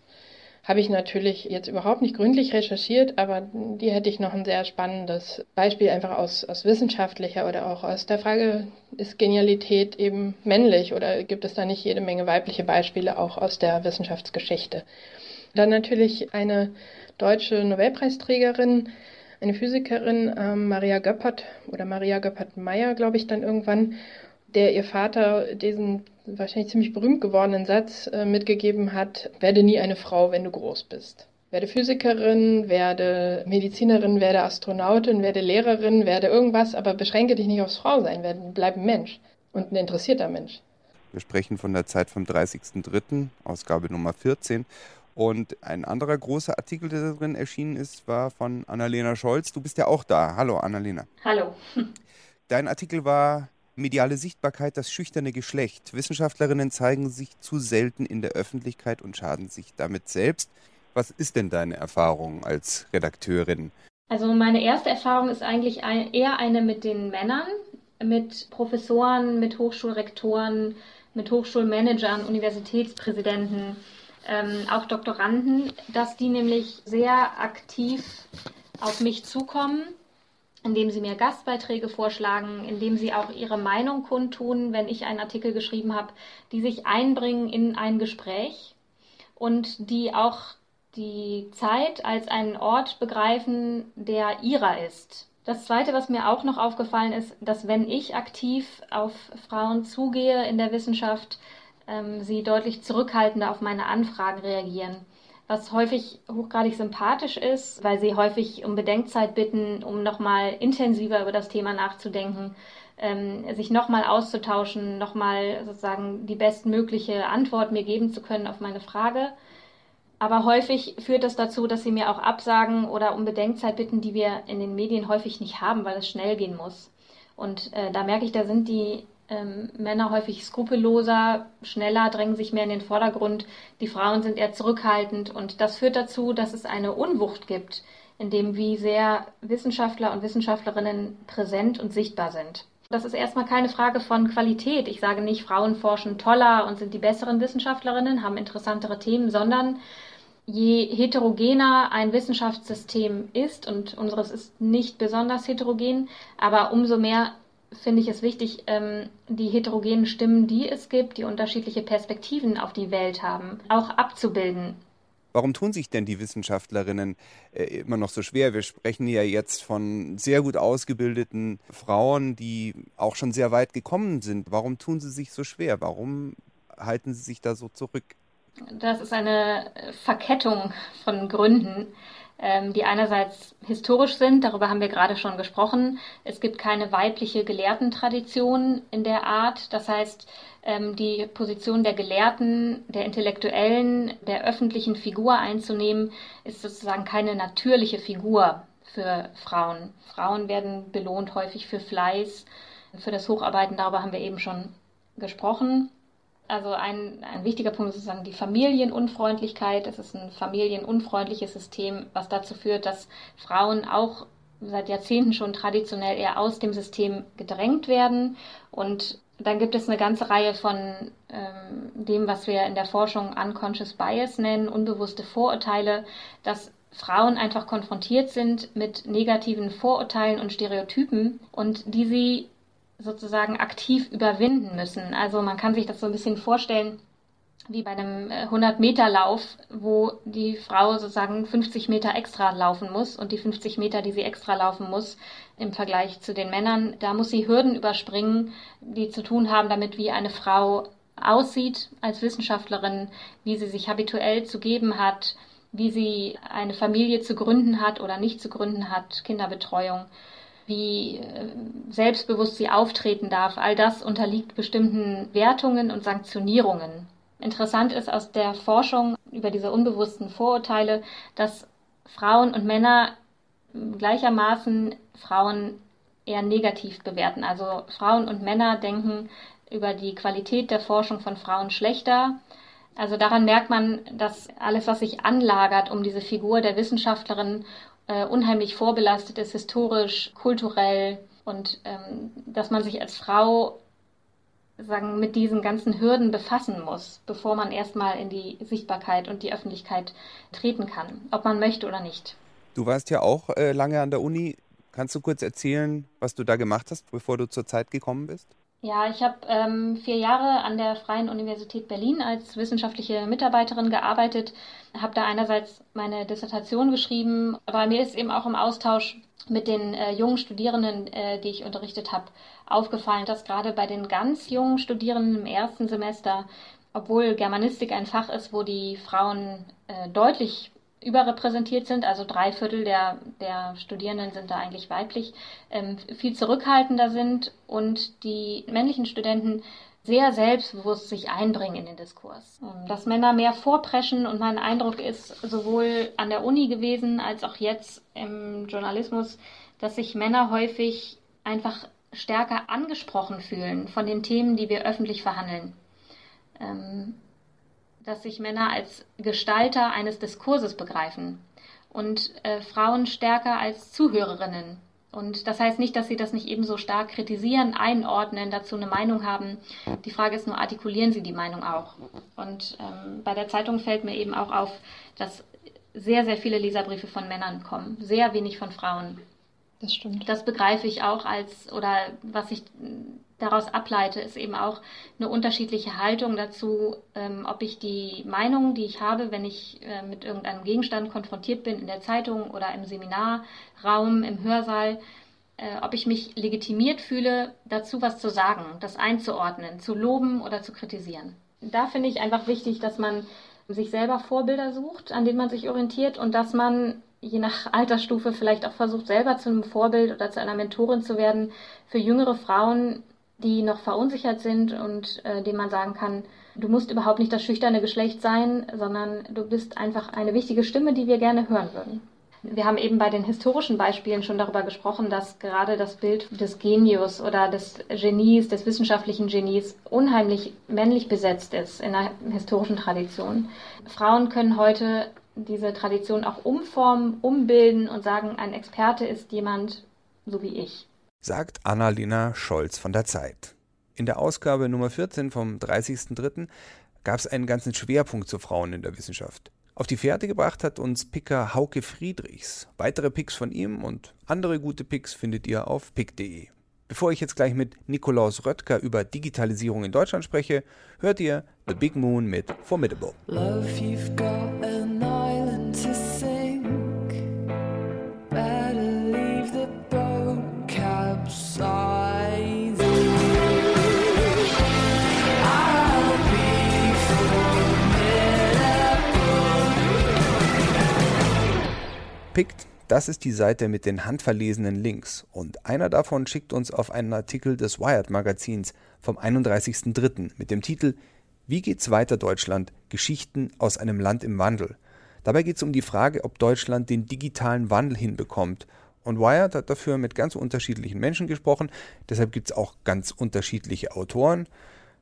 habe ich natürlich jetzt überhaupt nicht gründlich recherchiert, aber die hätte ich noch ein sehr spannendes Beispiel einfach aus, aus wissenschaftlicher oder auch aus der Frage, ist Genialität eben männlich oder gibt es da nicht jede Menge weibliche Beispiele auch aus der Wissenschaftsgeschichte? Dann natürlich eine deutsche Nobelpreisträgerin, eine Physikerin, ähm, Maria Göppert oder Maria Göppert-Meyer, glaube ich, dann irgendwann, der ihr Vater diesen wahrscheinlich ziemlich berühmt gewordenen Satz äh, mitgegeben hat, werde nie eine Frau, wenn du groß bist. Werde Physikerin, werde Medizinerin, werde Astronautin, werde Lehrerin, werde irgendwas, aber beschränke dich nicht aufs Frausein, werde, bleib ein Mensch und ein interessierter Mensch. Wir sprechen von der Zeit vom 30.03., Ausgabe Nummer 14. Und ein anderer großer Artikel, der da drin erschienen ist, war von Annalena Scholz. Du bist ja auch da. Hallo, Annalena. Hallo. Dein Artikel war Mediale Sichtbarkeit, das schüchterne Geschlecht. Wissenschaftlerinnen zeigen sich zu selten in der Öffentlichkeit und schaden sich damit selbst. Was ist denn deine Erfahrung als Redakteurin? Also meine erste Erfahrung ist eigentlich eher eine mit den Männern, mit Professoren, mit Hochschulrektoren, mit Hochschulmanagern, Universitätspräsidenten, ähm, auch Doktoranden, dass die nämlich sehr aktiv auf mich zukommen indem sie mir Gastbeiträge vorschlagen, indem sie auch ihre Meinung kundtun, wenn ich einen Artikel geschrieben habe, die sich einbringen in ein Gespräch und die auch die Zeit als einen Ort begreifen, der ihrer ist. Das Zweite, was mir auch noch aufgefallen ist, dass wenn ich aktiv auf Frauen zugehe in der Wissenschaft, ähm, sie deutlich zurückhaltender auf meine Anfragen reagieren was häufig hochgradig sympathisch ist, weil sie häufig um Bedenkzeit bitten, um nochmal intensiver über das Thema nachzudenken, ähm, sich nochmal auszutauschen, nochmal sozusagen die bestmögliche Antwort mir geben zu können auf meine Frage. Aber häufig führt das dazu, dass sie mir auch absagen oder um Bedenkzeit bitten, die wir in den Medien häufig nicht haben, weil es schnell gehen muss. Und äh, da merke ich, da sind die ähm, Männer häufig skrupelloser, schneller, drängen sich mehr in den Vordergrund. Die Frauen sind eher zurückhaltend und das führt dazu, dass es eine Unwucht gibt, in dem wie sehr Wissenschaftler und Wissenschaftlerinnen präsent und sichtbar sind. Das ist erstmal keine Frage von Qualität. Ich sage nicht, Frauen forschen toller und sind die besseren Wissenschaftlerinnen, haben interessantere Themen, sondern je heterogener ein Wissenschaftssystem ist, und unseres ist nicht besonders heterogen, aber umso mehr finde ich es wichtig, ähm, die heterogenen Stimmen, die es gibt, die unterschiedliche Perspektiven auf die Welt haben, auch abzubilden. Warum tun sich denn die Wissenschaftlerinnen äh, immer noch so schwer? Wir sprechen ja jetzt von sehr gut ausgebildeten Frauen, die auch schon sehr weit gekommen sind. Warum tun sie sich so schwer? Warum halten sie sich da so zurück? Das ist eine Verkettung von Gründen die einerseits historisch sind, darüber haben wir gerade schon gesprochen. Es gibt keine weibliche Gelehrtentradition in der Art. Das heißt, ähm, die Position der Gelehrten, der Intellektuellen, der öffentlichen Figur einzunehmen, ist sozusagen keine natürliche Figur für Frauen. Frauen werden belohnt häufig für Fleiß, für das Hocharbeiten, darüber haben wir eben schon gesprochen. Also ein, ein wichtiger Punkt ist sozusagen die Familienunfreundlichkeit. Es ist ein familienunfreundliches System, was dazu führt, dass Frauen auch seit Jahrzehnten schon traditionell eher aus dem System gedrängt werden. Und dann gibt es eine ganze Reihe von ähm, dem, was wir in der Forschung Unconscious Bias nennen, unbewusste Vorurteile, dass Frauen einfach konfrontiert sind mit negativen Vorurteilen und Stereotypen und die sie sozusagen aktiv überwinden müssen. Also man kann sich das so ein bisschen vorstellen wie bei einem 100-Meter-Lauf, äh, wo die Frau sozusagen 50 Meter extra laufen muss und die 50 Meter, die sie extra laufen muss im Vergleich zu den Männern, da muss sie Hürden überspringen, die zu tun haben damit, wie eine Frau aussieht als Wissenschaftlerin, wie sie sich habituell zu geben hat, wie sie eine Familie zu gründen hat oder nicht zu gründen hat, Kinderbetreuung wie äh, selbstbewusst sie auftreten darf. All das unterliegt bestimmten Wertungen und Sanktionierungen. Interessant ist aus der Forschung über diese unbewussten Vorurteile, dass Frauen und Männer gleichermaßen Frauen eher negativ bewerten. Also Frauen und Männer denken über die Qualität der Forschung von Frauen schlechter. Also daran merkt man, dass alles, was sich anlagert um diese Figur der Wissenschaftlerin äh, unheimlich vorbelastet ist, historisch, kulturell und ähm, dass man sich als Frau sagen, mit diesen ganzen Hürden befassen muss, bevor man erstmal in die Sichtbarkeit und die Öffentlichkeit treten kann, ob man möchte oder nicht. Du warst ja auch äh, lange an der Uni. Kannst du kurz erzählen, was du da gemacht hast, bevor du zur Zeit gekommen bist? Ja, ich habe ähm, vier Jahre an der Freien Universität Berlin als wissenschaftliche Mitarbeiterin gearbeitet, habe da einerseits meine Dissertation geschrieben, aber mir ist eben auch im Austausch mit den äh, jungen Studierenden, äh, die ich unterrichtet habe, aufgefallen, dass gerade bei den ganz jungen Studierenden im ersten Semester, obwohl Germanistik ein Fach ist, wo die Frauen äh, deutlich überrepräsentiert sind, also drei Viertel der, der Studierenden sind da eigentlich weiblich, ähm, viel zurückhaltender sind und die männlichen Studenten sehr selbstbewusst sich einbringen in den Diskurs. Ähm, dass Männer mehr vorpreschen und mein Eindruck ist sowohl an der Uni gewesen als auch jetzt im Journalismus, dass sich Männer häufig einfach stärker angesprochen fühlen von den Themen, die wir öffentlich verhandeln. Ähm, dass sich Männer als Gestalter eines Diskurses begreifen und äh, Frauen stärker als Zuhörerinnen. Und das heißt nicht, dass sie das nicht ebenso stark kritisieren, einordnen, dazu eine Meinung haben. Die Frage ist nur, artikulieren sie die Meinung auch? Und ähm, bei der Zeitung fällt mir eben auch auf, dass sehr, sehr viele Leserbriefe von Männern kommen, sehr wenig von Frauen. Das stimmt. Das begreife ich auch als, oder was ich daraus ableite, ist eben auch eine unterschiedliche Haltung dazu, ähm, ob ich die Meinung, die ich habe, wenn ich äh, mit irgendeinem Gegenstand konfrontiert bin in der Zeitung oder im Seminarraum, im Hörsaal, äh, ob ich mich legitimiert fühle, dazu was zu sagen, das einzuordnen, zu loben oder zu kritisieren. Da finde ich einfach wichtig, dass man sich selber Vorbilder sucht, an denen man sich orientiert und dass man je nach Altersstufe vielleicht auch versucht, selber zu einem Vorbild oder zu einer Mentorin zu werden für jüngere Frauen, die noch verunsichert sind und äh, denen man sagen kann, du musst überhaupt nicht das schüchterne Geschlecht sein, sondern du bist einfach eine wichtige Stimme, die wir gerne hören würden. Wir haben eben bei den historischen Beispielen schon darüber gesprochen, dass gerade das Bild des Genius oder des Genies, des wissenschaftlichen Genies unheimlich männlich besetzt ist in der historischen Tradition. Frauen können heute diese Tradition auch umformen, umbilden und sagen, ein Experte ist jemand so wie ich sagt Annalena Scholz von der Zeit. In der Ausgabe Nummer 14 vom 30.03. gab es einen ganzen Schwerpunkt zu Frauen in der Wissenschaft. Auf die Fährte gebracht hat uns Picker Hauke Friedrichs. Weitere Picks von ihm und andere gute Picks findet ihr auf pick.de. Bevor ich jetzt gleich mit Nikolaus Röttger über Digitalisierung in Deutschland spreche, hört ihr The Big Moon mit Formidable. Love, Pickt, das ist die Seite mit den handverlesenen Links und einer davon schickt uns auf einen Artikel des Wired Magazins vom 31.03. mit dem Titel Wie geht's weiter Deutschland? Geschichten aus einem Land im Wandel. Dabei geht es um die Frage, ob Deutschland den digitalen Wandel hinbekommt. Und Wired hat dafür mit ganz unterschiedlichen Menschen gesprochen, deshalb gibt es auch ganz unterschiedliche Autoren.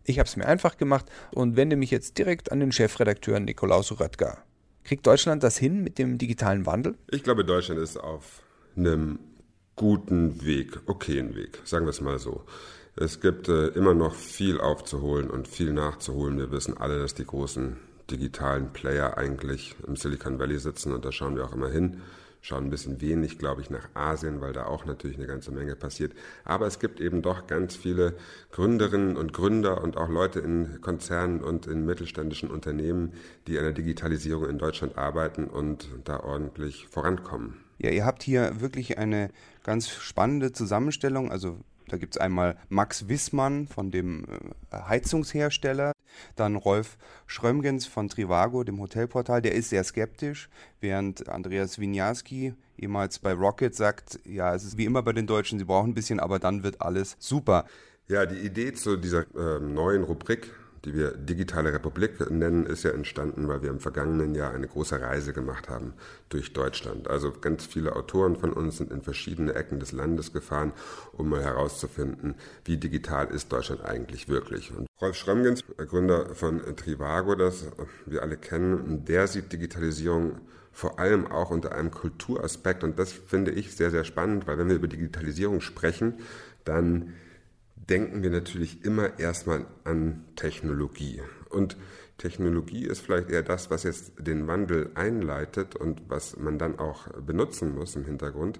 Ich habe es mir einfach gemacht und wende mich jetzt direkt an den Chefredakteur Nikolaus Röttger. Kriegt Deutschland das hin mit dem digitalen Wandel? Ich glaube, Deutschland ist auf einem guten Weg, okayen Weg, sagen wir es mal so. Es gibt äh, immer noch viel aufzuholen und viel nachzuholen. Wir wissen alle, dass die großen digitalen Player eigentlich im Silicon Valley sitzen und da schauen wir auch immer hin schauen ein bisschen wenig, glaube ich, nach Asien, weil da auch natürlich eine ganze Menge passiert. Aber es gibt eben doch ganz viele Gründerinnen und Gründer und auch Leute in Konzernen und in mittelständischen Unternehmen, die an der Digitalisierung in Deutschland arbeiten und da ordentlich vorankommen. Ja, ihr habt hier wirklich eine ganz spannende Zusammenstellung. Also da gibt es einmal Max Wissmann von dem äh, Heizungshersteller, dann Rolf Schrömgens von Trivago, dem Hotelportal, der ist sehr skeptisch, während Andreas Winiarski ehemals bei Rocket sagt, ja, es ist wie immer bei den Deutschen, sie brauchen ein bisschen, aber dann wird alles super. Ja, die Idee zu dieser äh, neuen Rubrik die wir Digitale Republik nennen, ist ja entstanden, weil wir im vergangenen Jahr eine große Reise gemacht haben durch Deutschland. Also ganz viele Autoren von uns sind in verschiedene Ecken des Landes gefahren, um mal herauszufinden, wie digital ist Deutschland eigentlich wirklich. Und Rolf Schrömgens, Gründer von Trivago, das wir alle kennen, der sieht Digitalisierung vor allem auch unter einem Kulturaspekt. Und das finde ich sehr, sehr spannend, weil wenn wir über Digitalisierung sprechen, dann denken wir natürlich immer erstmal an Technologie. Und Technologie ist vielleicht eher das, was jetzt den Wandel einleitet und was man dann auch benutzen muss im Hintergrund.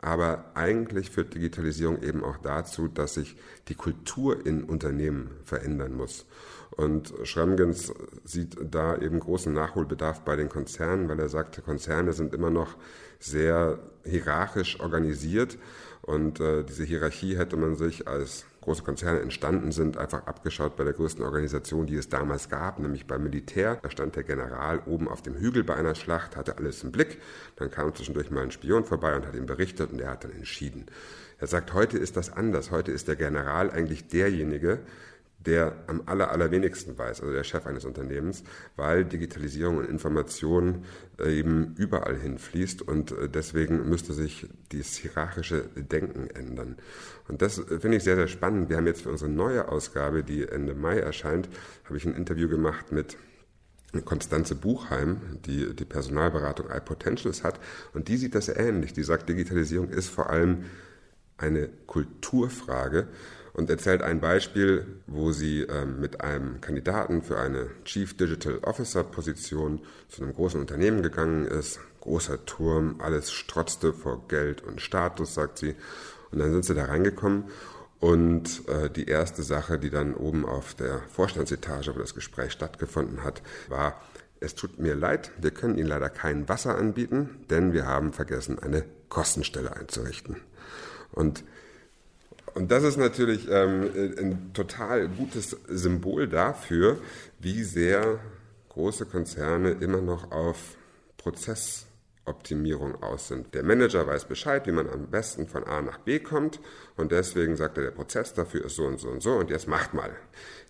Aber eigentlich führt Digitalisierung eben auch dazu, dass sich die Kultur in Unternehmen verändern muss. Und Schremgens sieht da eben großen Nachholbedarf bei den Konzernen, weil er sagt, Konzerne sind immer noch sehr hierarchisch organisiert und äh, diese Hierarchie hätte man sich als große Konzerne entstanden sind, einfach abgeschaut bei der größten Organisation, die es damals gab, nämlich beim Militär. Da stand der General oben auf dem Hügel bei einer Schlacht, hatte alles im Blick. Dann kam zwischendurch mal ein Spion vorbei und hat ihm berichtet und er hat dann entschieden. Er sagt, heute ist das anders. Heute ist der General eigentlich derjenige, der am aller, allerwenigsten weiß, also der Chef eines Unternehmens, weil Digitalisierung und Information äh, eben überall hinfließt und äh, deswegen müsste sich dieses hierarchische Denken ändern. Und das äh, finde ich sehr, sehr spannend. Wir haben jetzt für unsere neue Ausgabe, die Ende Mai erscheint, habe ich ein Interview gemacht mit Konstanze Buchheim, die die Personalberatung iPotentials hat, und die sieht das ähnlich. Die sagt, Digitalisierung ist vor allem eine Kulturfrage und erzählt ein Beispiel, wo sie ähm, mit einem Kandidaten für eine Chief Digital Officer Position zu einem großen Unternehmen gegangen ist. Großer Turm, alles strotzte vor Geld und Status, sagt sie. Und dann sind sie da reingekommen und äh, die erste Sache, die dann oben auf der Vorstandsetage, wo das Gespräch stattgefunden hat, war, es tut mir leid, wir können Ihnen leider kein Wasser anbieten, denn wir haben vergessen, eine Kostenstelle einzurichten. Und und das ist natürlich ähm, ein total gutes Symbol dafür, wie sehr große Konzerne immer noch auf Prozessoptimierung aus sind. Der Manager weiß Bescheid, wie man am besten von A nach B kommt und deswegen sagt er, der Prozess dafür ist so und so und so und jetzt macht mal.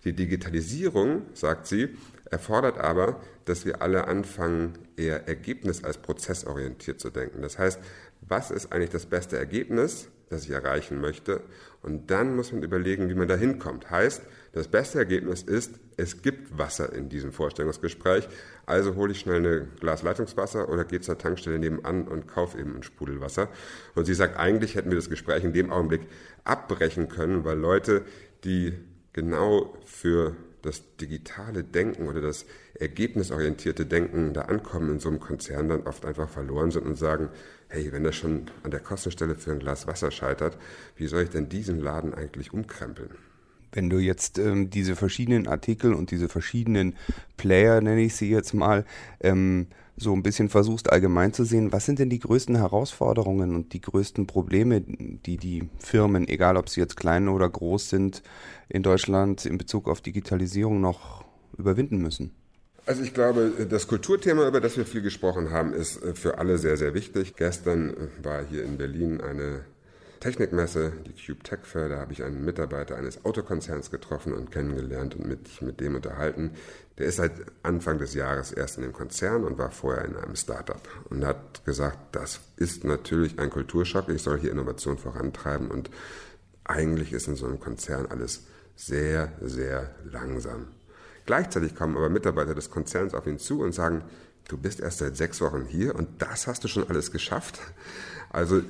Die Digitalisierung, sagt sie, erfordert aber, dass wir alle anfangen, eher ergebnis- als prozessorientiert zu denken. Das heißt, was ist eigentlich das beste Ergebnis? das ich erreichen möchte. Und dann muss man überlegen, wie man da hinkommt. Heißt, das beste Ergebnis ist, es gibt Wasser in diesem Vorstellungsgespräch. Also hole ich schnell ein Glas Leitungswasser oder gehe zur Tankstelle nebenan und kaufe eben ein Sprudelwasser. Und sie sagt, eigentlich hätten wir das Gespräch in dem Augenblick abbrechen können, weil Leute, die genau für das digitale Denken oder das ergebnisorientierte Denken da ankommen in so einem Konzern, dann oft einfach verloren sind und sagen, hey, wenn das schon an der Kostenstelle für ein Glas Wasser scheitert, wie soll ich denn diesen Laden eigentlich umkrempeln? Wenn du jetzt ähm, diese verschiedenen Artikel und diese verschiedenen Player, nenne ich sie jetzt mal, ähm, so ein bisschen versuchst allgemein zu sehen, was sind denn die größten Herausforderungen und die größten Probleme, die die Firmen, egal ob sie jetzt klein oder groß sind, in Deutschland in Bezug auf Digitalisierung noch überwinden müssen? Also ich glaube, das Kulturthema, über das wir viel gesprochen haben, ist äh, für alle sehr, sehr wichtig. Gestern äh, war hier in Berlin eine Technikmesse, die Cube Tech Fair. Da habe ich einen Mitarbeiter eines Autokonzerns getroffen und kennengelernt und mich mit dem unterhalten. Der ist seit Anfang des Jahres erst in dem Konzern und war vorher in einem Startup und hat gesagt, das ist natürlich ein Kulturschock. Ich soll hier Innovation vorantreiben und eigentlich ist in so einem Konzern alles sehr, sehr langsam. Gleichzeitig kommen aber Mitarbeiter des Konzerns auf ihn zu und sagen, du bist erst seit sechs Wochen hier und das hast du schon alles geschafft. Also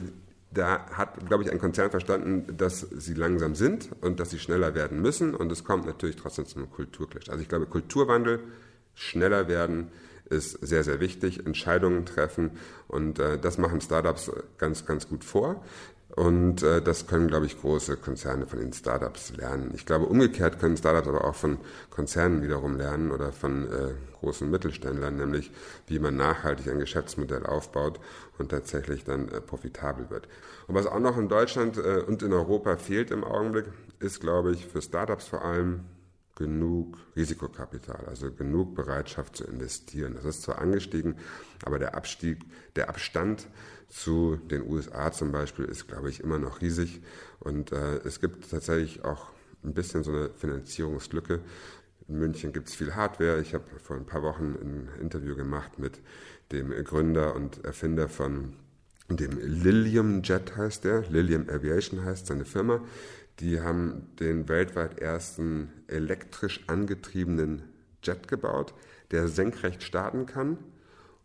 da hat, glaube ich, ein Konzern verstanden, dass sie langsam sind und dass sie schneller werden müssen. Und es kommt natürlich trotzdem zum Kulturclash. Also ich glaube, Kulturwandel, schneller werden, ist sehr, sehr wichtig. Entscheidungen treffen. Und äh, das machen Startups ganz, ganz gut vor. Und äh, das können, glaube ich, große Konzerne von den Startups lernen. Ich glaube, umgekehrt können Startups aber auch von Konzernen wiederum lernen oder von äh, großen Mittelständlern, nämlich wie man nachhaltig ein Geschäftsmodell aufbaut und tatsächlich dann äh, profitabel wird. Und was auch noch in Deutschland äh, und in Europa fehlt im Augenblick, ist, glaube ich, für Startups vor allem genug Risikokapital, also genug Bereitschaft zu investieren. Das ist zwar angestiegen, aber der Abstieg, der Abstand zu den USA zum Beispiel ist, glaube ich, immer noch riesig. Und äh, es gibt tatsächlich auch ein bisschen so eine Finanzierungslücke. In München gibt es viel Hardware. Ich habe vor ein paar Wochen ein Interview gemacht mit dem Gründer und Erfinder von dem Lilium Jet heißt der, Lilium Aviation heißt seine Firma. Die haben den weltweit ersten elektrisch angetriebenen Jet gebaut, der senkrecht starten kann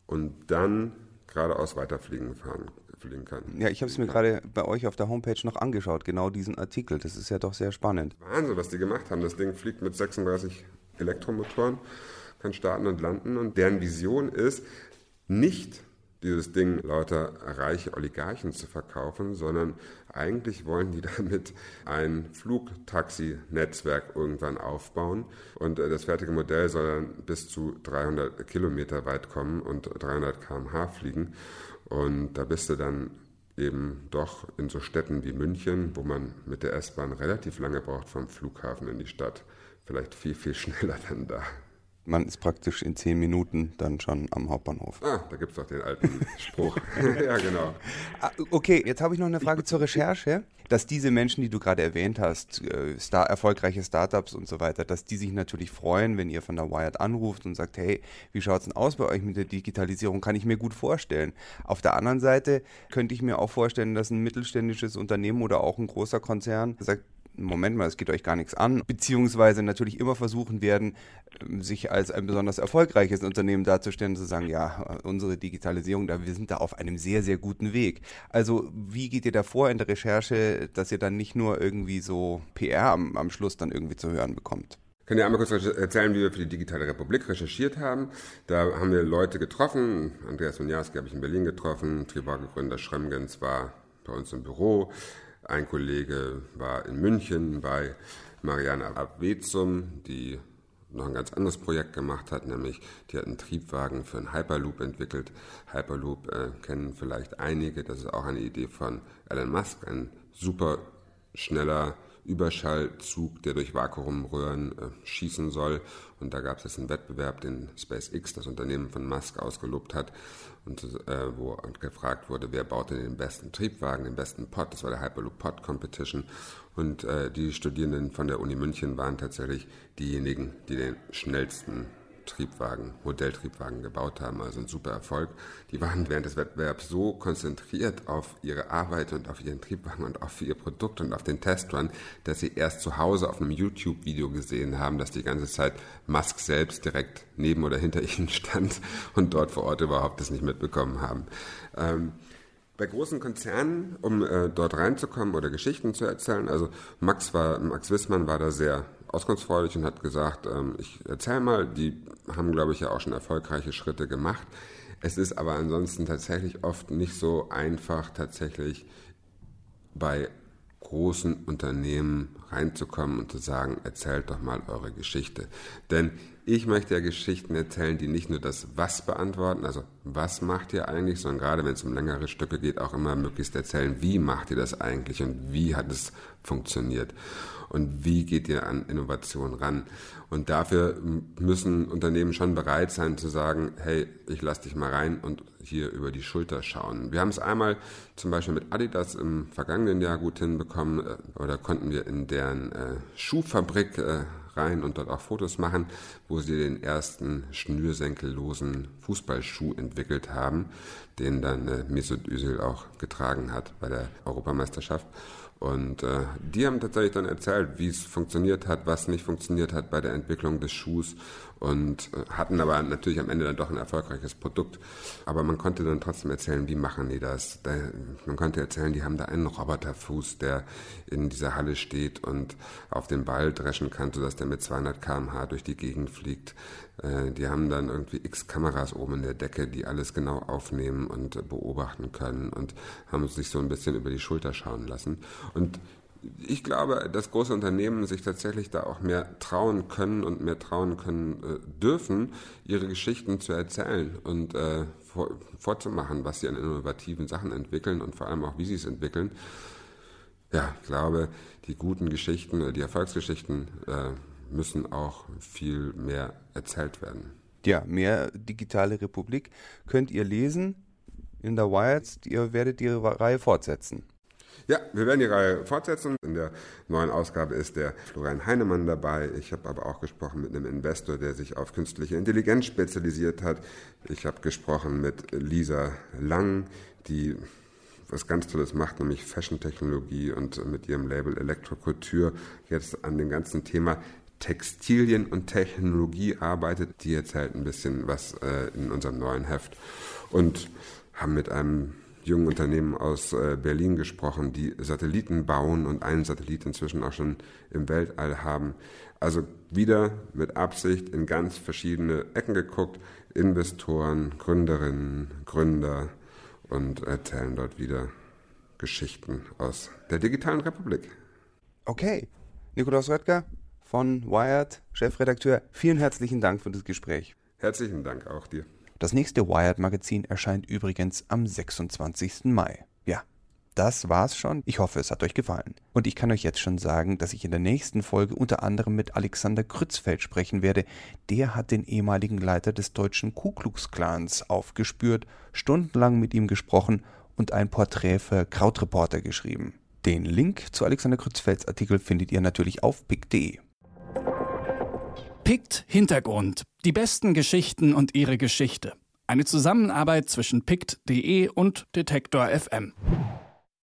und dann geradeaus weiterfliegen fahren, fliegen kann. Ja, ich habe es mir gerade bei euch auf der Homepage noch angeschaut, genau diesen Artikel. Das ist ja doch sehr spannend. Wahnsinn, was die gemacht haben. Das Ding fliegt mit 36 Elektromotoren, kann starten und landen und deren Vision ist, nicht dieses Ding lauter reiche Oligarchen zu verkaufen, sondern eigentlich wollen die damit ein Flugtaxi-Netzwerk irgendwann aufbauen. Und äh, das fertige Modell soll dann bis zu 300 Kilometer weit kommen und 300 km/h fliegen. Und da bist du dann eben doch in so Städten wie München, wo man mit der S-Bahn relativ lange braucht vom Flughafen in die Stadt, vielleicht viel, viel schneller dann da man ist praktisch in zehn Minuten dann schon am Hauptbahnhof. Ah, da gibt es doch den alten Spruch. ja, genau. Ah, okay, jetzt habe ich noch eine Frage zur Recherche. Dass diese Menschen, die du gerade erwähnt hast, äh, Star erfolgreiche Startups und so weiter, dass die sich natürlich freuen, wenn ihr von der Wired anruft und sagt, hey, wie schaut es denn aus bei euch mit der Digitalisierung? Kann ich mir gut vorstellen. Auf der anderen Seite könnte ich mir auch vorstellen, dass ein mittelständisches Unternehmen oder auch ein großer Konzern sagt, Moment mal, es geht euch gar nichts an, beziehungsweise natürlich immer versuchen werden, ähm, sich als ein besonders erfolgreiches Unternehmen darzustellen, zu sagen, ja, unsere Digitalisierung, da, wir sind da auf einem sehr, sehr guten Weg. Also wie geht ihr da vor in der Recherche, dass ihr dann nicht nur irgendwie so PR am, am Schluss dann irgendwie zu hören bekommt? Ich kann dir einmal kurz erzählen, wie wir für die Digitale Republik recherchiert haben. Da haben wir Leute getroffen. Andreas Woniarski habe ich in Berlin getroffen. Trivago-Gründer Schremgens war bei uns im Büro. Ein Kollege war in München bei Mariana Abwezum, die noch ein ganz anderes Projekt gemacht hat, nämlich die hat einen Triebwagen für einen Hyperloop entwickelt. Hyperloop äh, kennen vielleicht einige, das ist auch eine Idee von Elon Musk, ein super schneller Überschallzug, der durch Vakuumröhren äh, schießen soll. Und da gab es jetzt einen Wettbewerb, den SpaceX, das Unternehmen von Musk, ausgelobt hat, und äh, wo gefragt wurde, wer baut denn den besten Triebwagen, den besten Pod. Das war der Hyperloop Pod Competition. Und äh, die Studierenden von der Uni München waren tatsächlich diejenigen, die den schnellsten Triebwagen, Modelltriebwagen gebaut haben, also ein super Erfolg. Die waren während des Wettbewerbs so konzentriert auf ihre Arbeit und auf ihren Triebwagen und auf ihr Produkt und auf den Testrun, dass sie erst zu Hause auf einem YouTube-Video gesehen haben, dass die ganze Zeit Musk selbst direkt neben oder hinter ihnen stand und dort vor Ort überhaupt das nicht mitbekommen haben. Ähm, bei großen Konzernen, um äh, dort reinzukommen oder Geschichten zu erzählen, also Max war, Max Wissmann war da sehr auskunftsfreudig und hat gesagt, ähm, ich erzähl mal, die haben, glaube ich, ja auch schon erfolgreiche Schritte gemacht. Es ist aber ansonsten tatsächlich oft nicht so einfach, tatsächlich bei großen Unternehmen reinzukommen und zu sagen, erzählt doch mal eure Geschichte. Denn ich möchte ja Geschichten erzählen, die nicht nur das Was beantworten, also was macht ihr eigentlich, sondern gerade wenn es um längere Stücke geht, auch immer möglichst erzählen, wie macht ihr das eigentlich und wie hat es funktioniert und wie geht ihr an Innovation ran. Und dafür müssen Unternehmen schon bereit sein zu sagen, hey, ich lass dich mal rein und hier über die Schulter schauen. Wir haben es einmal zum Beispiel mit Adidas im vergangenen Jahr gut hinbekommen äh, oder konnten wir in deren äh, Schuhfabrik äh, rein und dort auch Fotos machen, wo sie den ersten schnürsenkellosen Fußballschuh entwickelt haben, den dann äh, Mesut Özil auch getragen hat bei der Europameisterschaft. Und äh, die haben tatsächlich dann erzählt, wie es funktioniert hat, was nicht funktioniert hat bei der Entwicklung des Schuhs und äh, hatten aber natürlich am Ende dann doch ein erfolgreiches Produkt. Aber man konnte dann trotzdem erzählen, wie machen die das. Da, man konnte erzählen, die haben da einen Roboterfuß, der in dieser Halle steht und auf den Ball dreschen kann, sodass der mit 200 km/h durch die Gegend fliegt. Äh, die haben dann irgendwie x Kameras oben in der Decke, die alles genau aufnehmen und beobachten können und haben sich so ein bisschen über die Schulter schauen lassen. Und ich glaube, dass große Unternehmen sich tatsächlich da auch mehr trauen können und mehr trauen können äh, dürfen, ihre Geschichten zu erzählen und äh, vor, vorzumachen, was sie an innovativen Sachen entwickeln und vor allem auch, wie sie es entwickeln. Ja, ich glaube, die guten Geschichten, die Erfolgsgeschichten äh, müssen auch viel mehr erzählt werden. Ja, mehr digitale Republik könnt ihr lesen in der Wired. Ihr werdet ihre Reihe fortsetzen. Ja, wir werden die Reihe fortsetzen. In der neuen Ausgabe ist der Florian Heinemann dabei. Ich habe aber auch gesprochen mit einem Investor, der sich auf künstliche Intelligenz spezialisiert hat. Ich habe gesprochen mit Lisa Lang, die was ganz Tolles macht, nämlich Fashion-Technologie und mit ihrem Label Elektrokultur jetzt an dem ganzen Thema Textilien und Technologie arbeitet. Die erzählt ein bisschen was äh, in unserem neuen Heft und haben mit einem jungen Unternehmen aus äh, Berlin gesprochen, die Satelliten bauen und einen Satellit inzwischen auch schon im Weltall haben. Also wieder mit Absicht in ganz verschiedene Ecken geguckt, Investoren, Gründerinnen, Gründer und erzählen dort wieder Geschichten aus der digitalen Republik. Okay, Nikolaus Röttger von Wired, Chefredakteur, vielen herzlichen Dank für das Gespräch. Herzlichen Dank auch dir. Das nächste Wired-Magazin erscheint übrigens am 26. Mai. Ja, das war's schon. Ich hoffe, es hat euch gefallen. Und ich kann euch jetzt schon sagen, dass ich in der nächsten Folge unter anderem mit Alexander Krützfeld sprechen werde. Der hat den ehemaligen Leiter des deutschen Ku Klux Klans aufgespürt, stundenlang mit ihm gesprochen und ein Porträt für Krautreporter geschrieben. Den Link zu Alexander Krützfelds Artikel findet ihr natürlich auf pick.de. Pict Hintergrund. Die besten Geschichten und ihre Geschichte. Eine Zusammenarbeit zwischen pict.de und Detektor FM.